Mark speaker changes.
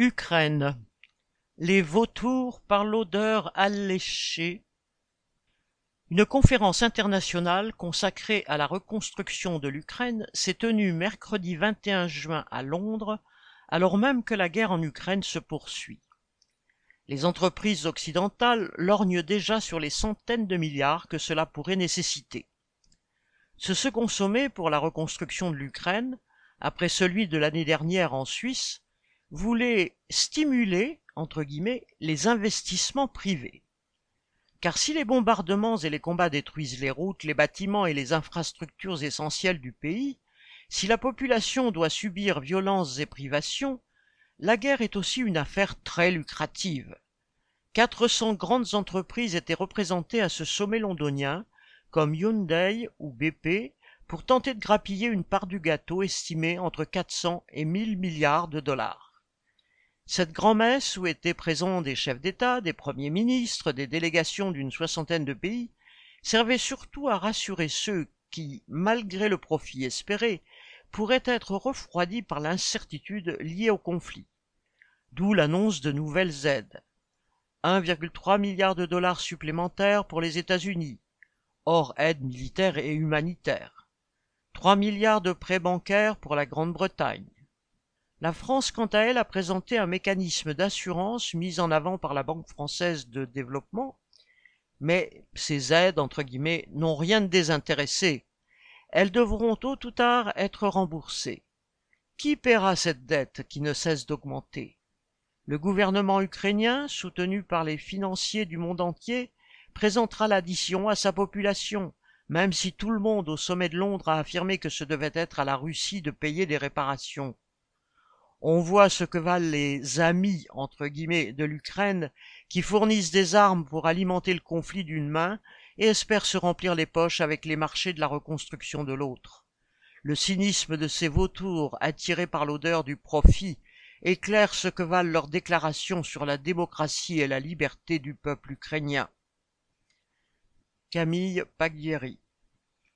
Speaker 1: Ukraine. Les vautours par l'odeur alléchée. Une conférence internationale consacrée à la reconstruction de l'Ukraine s'est tenue mercredi 21 juin à Londres, alors même que la guerre en Ukraine se poursuit. Les entreprises occidentales lorgnent déjà sur les centaines de milliards que cela pourrait nécessiter. Ce second sommet pour la reconstruction de l'Ukraine, après celui de l'année dernière en Suisse, voulait stimuler, entre guillemets, les investissements privés. Car si les bombardements et les combats détruisent les routes, les bâtiments et les infrastructures essentielles du pays, si la population doit subir violences et privations, la guerre est aussi une affaire très lucrative. 400 grandes entreprises étaient représentées à ce sommet londonien, comme Hyundai ou BP, pour tenter de grappiller une part du gâteau estimé entre 400 et 1000 milliards de dollars. Cette grand-messe où étaient présents des chefs d'État, des premiers ministres, des délégations d'une soixantaine de pays, servait surtout à rassurer ceux qui, malgré le profit espéré, pourraient être refroidis par l'incertitude liée au conflit. D'où l'annonce de nouvelles aides. 1,3 milliard de dollars supplémentaires pour les États-Unis, hors aide militaire et humanitaire. 3 milliards de prêts bancaires pour la Grande-Bretagne. La France, quant à elle, a présenté un mécanisme d'assurance mis en avant par la Banque française de développement, mais ces aides, entre guillemets, n'ont rien de désintéressé. Elles devront tôt ou tard être remboursées. Qui paiera cette dette qui ne cesse d'augmenter? Le gouvernement ukrainien, soutenu par les financiers du monde entier, présentera l'addition à sa population, même si tout le monde au sommet de Londres a affirmé que ce devait être à la Russie de payer des réparations. On voit ce que valent les amis, entre guillemets, de l'Ukraine, qui fournissent des armes pour alimenter le conflit d'une main et espèrent se remplir les poches avec les marchés de la reconstruction de l'autre. Le cynisme de ces vautours, attirés par l'odeur du profit, éclaire ce que valent leurs déclarations sur la démocratie et la liberté du peuple ukrainien. Camille Paglieri